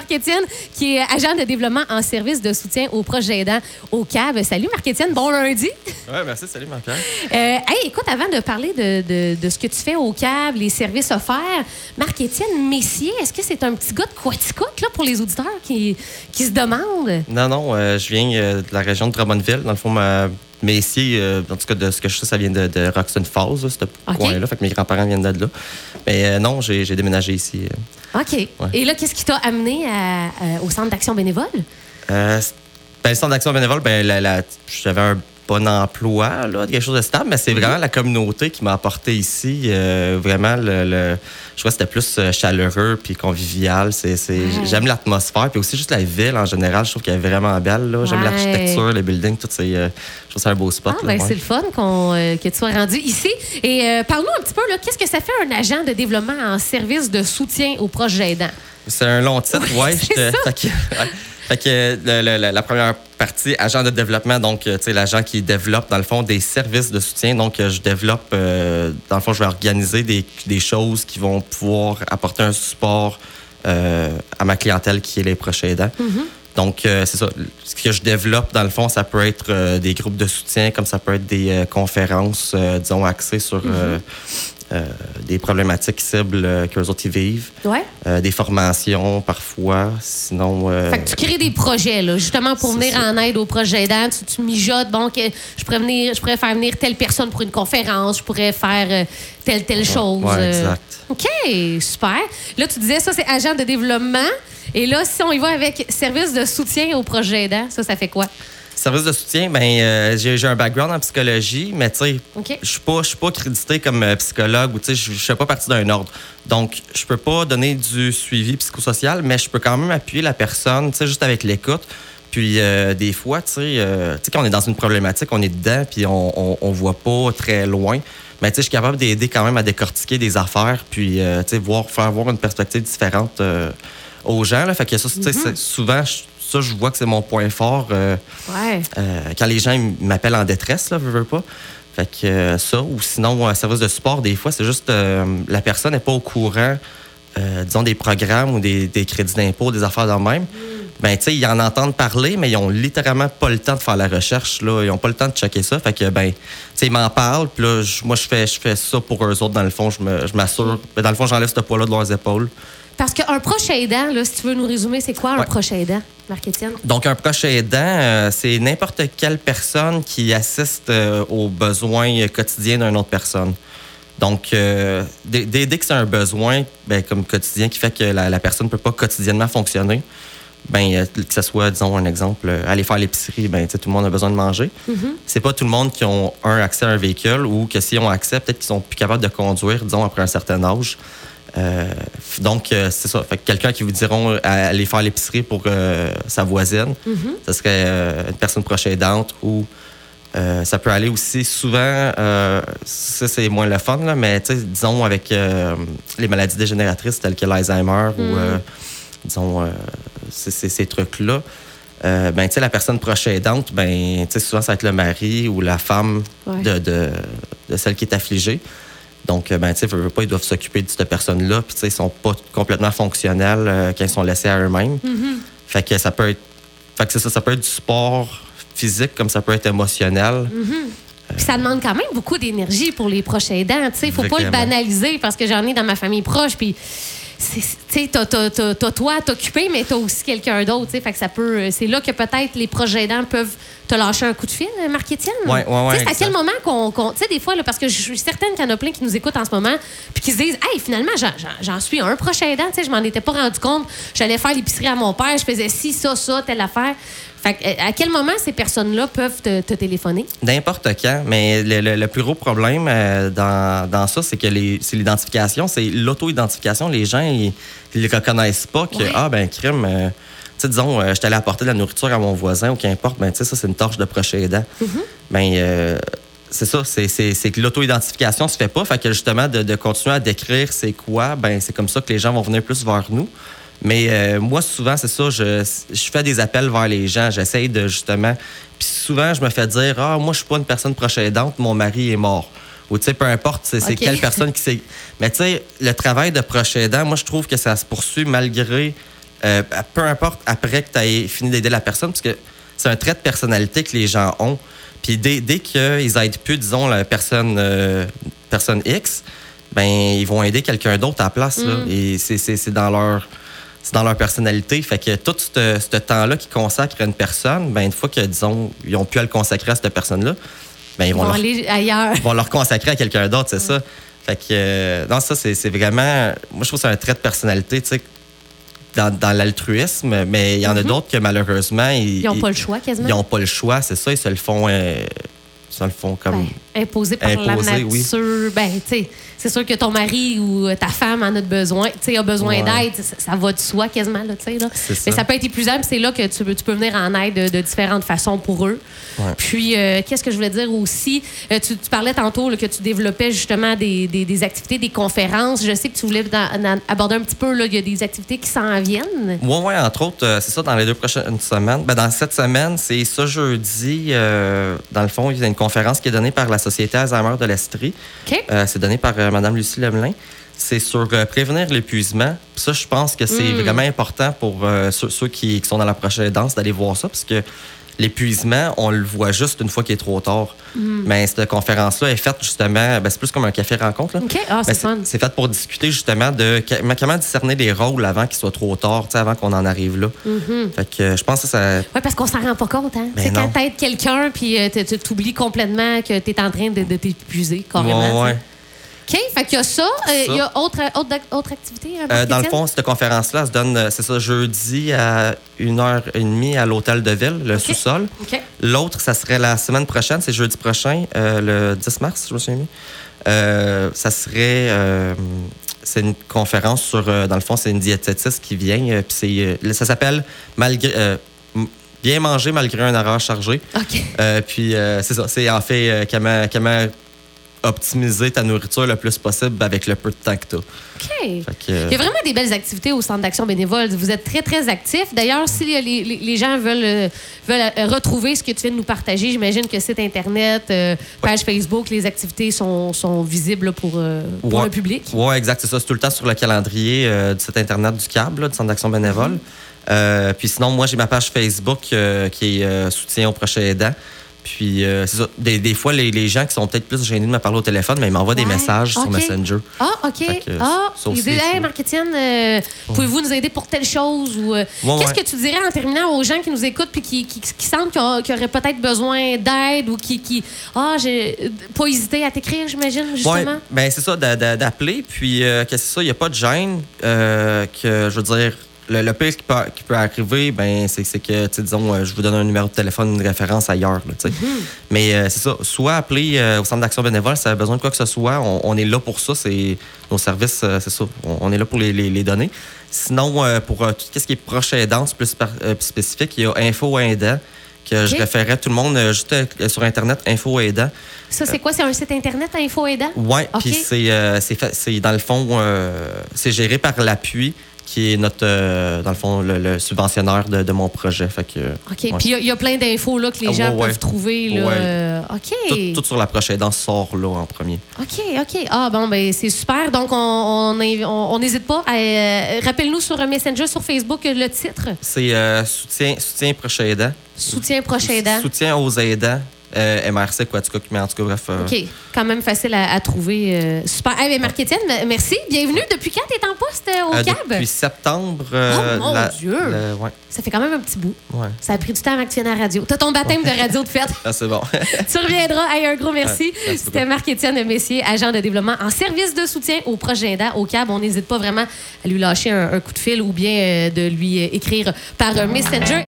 Marc-Étienne, qui est agent de développement en service de soutien aux projet aidants au CAB. Salut Marc-Étienne, bon lundi. Oui, merci. Salut Marc-Pierre. Euh, hey, écoute, avant de parler de, de- de ce que tu fais au CAB, les services offerts, Marc-Étienne Messier, est-ce que c'est un petit gars de Quaticook, là, pour les auditeurs qui, qui se demandent? Non, non, euh, je viens euh, de la région de Drummondville. Dans le fond, ma Messier, euh, en tout cas, de ce que je sais, ça vient de, de Roxton Falls, ce OK. coin-là. Fait que mes grands-parents viennent de là. Mais euh, non, j'ai déménagé ici. euh. OK. Et là, qu'est-ce qui t'a amené à- au Centre d'action bénévole? Ben, le centre d'action bénévole, ben, la- la- un emploi, là, quelque chose de stable, mais c'est vraiment la communauté qui m'a apporté ici. euh, vraiment, le, le- je crois que c'était plus euh, chaleureux puis convivial. C'est, c'est- Ouais. J'aime l'atmosphère, puis aussi juste la ville en général. Je trouve qu'elle est vraiment belle. là. J'aime Ouais. l'architecture, les buildings, tout. C'est, euh, je trouve c'est un beau spot. Ah, ben, ouais. c'est le fun qu'on, euh, que tu sois rendu ici. Et parle-nous un petit peu, là, qu'est-ce que ça fait un agent de développement en service de soutien aux projets aidants? C'est un long titre, Oui, ouais. Fait que, le- la première partie, agent de développement, donc, euh, l'agent qui développe, dans le fond, des services de soutien. Donc, euh, je développe, euh, dans le fond, je vais organiser des, des choses qui vont pouvoir apporter un support euh, à ma clientèle qui est les proches aidants. Donc, euh, c'est ça. Ce que je développe, dans le fond, ça peut être euh, des groupes de soutien, comme ça peut être des euh, conférences, disons, axées sur euh, euh, des problématiques cibles euh, qu'eux autres y vivent. Ouais. Euh, des formations parfois. Sinon, euh, Fait que tu crées des projets, là, justement pour venir ça. en aide aux projets aidants. Tu, tu mijotes, bon, que je pourrais, venir, je pourrais faire venir telle personne pour une conférence, je pourrais faire telle, telle chose. ouais, exact. OK, super. Là, tu disais, ça, c'est agent de développement. Et là, si on y va avec service de soutien aux projets aidants, ça, ça fait quoi? Service de soutien, ben euh, j'ai un background en psychologie, mais je suis pas, je suis pas crédité comme euh, psychologue ou je je fais pas partie d'un ordre. Donc, je peux pas donner du suivi psychosocial, mais je peux quand même appuyer la personne, juste avec l'écoute. Puis euh, des fois, tu sais, euh, quand on est dans une problématique, on est dedans, puis on, on, on voit pas très loin. Mais tu sais, je suis capable d'aider quand même à décortiquer des affaires, puis euh, tu sais, voir, faire voir une perspective différente aux gens. Là. Fait que ça, tu sais, c'est- souvent, je- ça, je vois que c'est mon point fort. euh, Ouais. euh, quand les gens m'appellent en détresse, là, veux, veux pas. Fait que euh, ça, ou sinon, un service de support, des fois, c'est juste la personne n'est pas au courant, disons, des programmes ou des, des crédits d'impôt, des affaires de même. Ben, tu sais, ils en entendent parler, mais ils ont littéralement pas le temps de faire la recherche, là. Ils ont pas le temps de checker ça. Fait que, ben, tu sais, ils m'en parlent, puis là, moi, je fais, je fais ça pour eux autres, dans le fond. Je me- je m'assure. Ben, Dans le fond, j'enlève ce poids-là de leurs épaules. Parce qu'un proche aidant, là, si tu veux nous résumer, c'est quoi un Ouais. proche aidant, Marc-Étienne? Donc, un proche aidant, euh, c'est n'importe quelle personne qui assiste euh, aux besoins quotidiens d'une autre personne. Donc, euh, dès, dès- que c'est un besoin ben, comme quotidien qui fait que la, la personne ne peut pas quotidiennement fonctionner, ben, que ce soit, disons, un exemple, aller faire l'épicerie, ben, tout le monde a besoin de manger. C'est pas tout le monde qui ont un accès à un véhicule ou que s'ils ont accès, peut-être qu'ils sont plus capables de conduire, disons, après un certain âge. Euh, donc, euh, c'est ça. Fait que quelqu'un qui vous diront euh, aller faire l'épicerie pour sa voisine, ce serait euh, une personne proche aidante ou ça peut aller aussi souvent, ça c'est moins le fun, là, mais disons avec les maladies dégénératrices telles que l'Alzheimer ou euh, disons ces, trucs-là. ben, la personne proche aidante, ben, souvent, ça va être le mari ou la femme Ouais. de, de, de celle qui est affligée. Donc, euh, ben, tu sais, veux, pas, ils doivent s'occuper de cette personne-là. Puis, tu sais, ils sont pas complètement fonctionnels euh, quand ils sont laissés à eux-mêmes. Fait que ça peut être, fait que c'est ça, ça peut être du sport physique comme ça peut être émotionnel. Puis ça demande quand même beaucoup d'énergie pour les proches aidants. Il ne faut pas le banaliser parce que j'en ai dans ma famille proche. Puis, tu sais, t'as, toi à t'occuper, mais t'as aussi quelqu'un d'autre. tu sais. Fait que ça peut. C'est là que peut-être les proches aidants peuvent te lâcher un coup de fil, Marc-Étienne. Ouais, Tu sais, C'est à quel moment qu'on. qu'on- tu sais, des fois, là, parce que je suis certaine qu'il y en a plein qui nous écoutent en ce moment, puis qui se disent, hey, finalement, j'en, suis un proche aidant. Tu sais, je m'en étais pas rendu compte. J'allais faire l'épicerie à mon père, je faisais ci, ça, ça, telle affaire. Fait que, euh, à quel moment ces personnes-là peuvent te, te téléphoner? N'importe quand, mais le, le- le plus gros problème euh, dans, dans ça, c'est que c'est l'identification, c'est l'auto-identification. Les gens, ils ne reconnaissent pas que, Ouais. ah, ben, crime, euh, sais, disons, euh, je t'allais apporter de la nourriture à mon voisin ou qu'importe, ben, tu sais, ça, c'est une torche de proche aidant. Ben, euh, c'est ça, c'est- que l'auto-identification se fait pas. Fait que justement, de, de continuer à décrire c'est quoi, ben, c'est comme ça que les gens vont venir plus vers nous. Mais euh, moi, souvent, c'est ça, je, je fais des appels vers les gens. J'essaye de justement. Puis souvent, je me fais dire Ah, moi, je suis pas une personne proche aidante, mon mari est mort. Ou tu sais, peu importe, c'est quelle personne qui s'est. Mais tu sais, le travail de proche aidant, moi, je trouve que ça se poursuit malgré euh, peu importe après que tu aies fini d'aider la personne, parce que c'est un trait de personnalité que les gens ont. Puis dès, dès qu'ils aident plus, disons, la personne, euh, personne X, ben ils vont aider quelqu'un d'autre à la place. Là, et c'est dans leur c'est dans leur personnalité. Fait que tout ce, ce temps-là qu'ils consacrent à une personne, ben une fois que, disons, ils ont pu à le consacrer à cette personne-là, ben ils vont, leur, aller ailleurs. ils vont leur consacrer à quelqu'un d'autre, c'est ça. Fait que, euh, non, ça, c'est c'est vraiment. Moi, je trouve que c'est un trait de personnalité, tu sais, dans, dans l'altruisme, mais il y en a d'autres que malheureusement. Ils n'ont pas le choix quasiment. Ils n'ont pas le choix, c'est ça, ils se le font. euh, ils se le font comme. Imposé par Imposé, la oui. nature. Ben, tu sais, c'est sûr que ton mari ou ta femme en a besoin, tu sais, a besoin Ouais. d'aide. Ça, ça va de soi quasiment, là, Mais ça. ça peut être épuisant, puis c'est là que tu, peux- tu peux venir en aide de, de différentes façons pour eux. Ouais. Puis, euh, qu'est-ce que je voulais dire aussi? Euh, tu, tu parlais tantôt là, que tu développais justement des, des- des activités, des conférences. Je sais que tu voulais dans- dans- aborder un petit peu, il y a des activités qui s'en viennent. Oui, oui, entre autres, euh, c'est ça, dans les deux prochaines semaines. Ben, dans cette semaine, c'est ce jeudi, dans le fond, il y a une conférence qui est donnée par la Société Alzheimer de l'Estrie. OK? Euh, c'est donné par euh, Mme Lucie Lemelin. C'est sur euh, prévenir l'épuisement. Puis Ça, je pense que c'est Mm. vraiment important pour ceux, ceux qui, qui sont dans la prochaine danse d'aller voir ça, parce que l'épuisement, on le voit juste une fois qu'il est trop tard. Mm. Mais cette conférence-là est faite justement, ben, c'est plus comme un café-rencontre. là. OK. Ah, c'est Ben, fun. c'est fait pour discuter justement de mais comment discerner les rôles avant qu'il soit trop tard, avant qu'on en arrive là. Fait que euh, je pense que ça. Oui, parce qu'on s'en rend pas compte. Hein? Ben c'est quand t'aides quelqu'un, puis euh, tu t'oublies complètement que tu es en train de, de t'épuiser carrément. Ouais. OK, fait qu'il y a ça. Euh, Il y a autre, autre, autre activité? euh, Euh, dans le fond, cette conférence-là se donne, c'est ça, jeudi à 1h30 à l'hôtel de ville, le sous-sol. L'autre, ça serait la semaine prochaine, c'est jeudi prochain, euh, le 10 mars, je me souviens ça serait. c'est une conférence sur. dans le fond, c'est une diététiste qui vient. puis ça s'appelle Malgré. Bien manger malgré un horaire chargé. Euh, puis euh, c'est ça, c'est en fait euh, comment, comment optimiser ta nourriture le plus possible avec le peu de temps que tu as. OK. Que, euh, Il y a vraiment des belles activités au Centre d'action bénévole. Vous êtes très, très actifs. D'ailleurs, si les, les- les gens veulent, euh, veulent euh, retrouver ce que tu viens de nous partager, j'imagine que site Internet, euh, page Facebook, les activités sont, sont visibles pour, euh, pour Ouais. le public. Oui, exact. C'est ça. C'est tout le temps sur le calendrier du site Internet du CAB, là, du Centre d'action bénévole. Euh, puis sinon, moi, j'ai ma page Facebook qui est soutien aux prochains aidants. Puis, euh, c'est ça. Des, des fois, les, les gens qui sont peut-être plus gênés de me parler au téléphone, mais ils m'envoient des messages sur. Messenger. Ah, OK. Que, ah, ils disent, hey, c'est- Marc-Étienne, euh, pouvez-vous nous aider pour telle chose? Ou, euh, Ouais, Qu'est-ce ouais. que tu dirais en terminant aux gens qui nous écoutent puis qui, qui, qui sentent qu'ils ont- qu'ils auraient peut-être besoin d'aide ou qui. qui ah, j'ai pas hésité à t'écrire, j'imagine, justement? Ben c'est ça, d'a- d'a- d'appeler. Puis, euh, que c'est ça, il n'y a pas de gêne. euh, que, je veux dire, le, le pire qui peut, qui peut arriver, ben, c'est que, disons, euh, je vous donne un numéro de téléphone, une référence ailleurs. là, sais. Mais euh, c'est ça, soit appeler euh, au centre d'action bénévole si ça a besoin de quoi que ce soit. On, on est là pour ça. C'est nos services, c'est ça. On, on est là pour les, les- les donner. Sinon, pour tout ce qui est proche aidance plus, plus spécifique, il y a Info Aidant que je référais tout le monde juste sur Internet, Info Aidant. Ça, c'est quoi? C'est un site Internet, Info Aidant? Oui, OK. puis c'est, dans le fond, c'est géré par l'appui qui est notre, euh, dans le fond, le, le subventionnaire de, de mon projet. Fait que, OK. ouais. Puis il y a- il y, a plein d'infos là, que les Ah, gens ouais, peuvent trouver. Là. Euh, OK. tout, tout sur la prochaine danse sort là en premier. OK, OK. Ah, bon, ben c'est super. Donc, on on inv- on- on n'hésite pas. euh, Rappelle-nous sur Messenger, sur Facebook, le titre C'est euh, soutien, soutien prochain aidant. Soutien prochain aidant. Soutien aux aidants. Euh, MRC, quoi, en tout cas, mais en tout cas, bref. euh, OK. Quand même facile à, à trouver. euh, super. Eh bien, Marc-Étienne, m- merci. Bienvenue. Depuis quand tu es en poste euh, au CAB? depuis septembre. Oh, mon Dieu! ouais, Ça fait quand même un petit bout. ouais. Ça a pris du temps avant que tu viennes à la radio. Tu as ton baptême de radio de fête. Ah, c'est bon. tu reviendras. Hey, un gros merci. C'était. Marc-Étienne Messier, agent de développement en service de soutien au projet au CAB. On n'hésite pas vraiment à lui lâcher un, un coup de fil ou bien de lui écrire par un Messenger.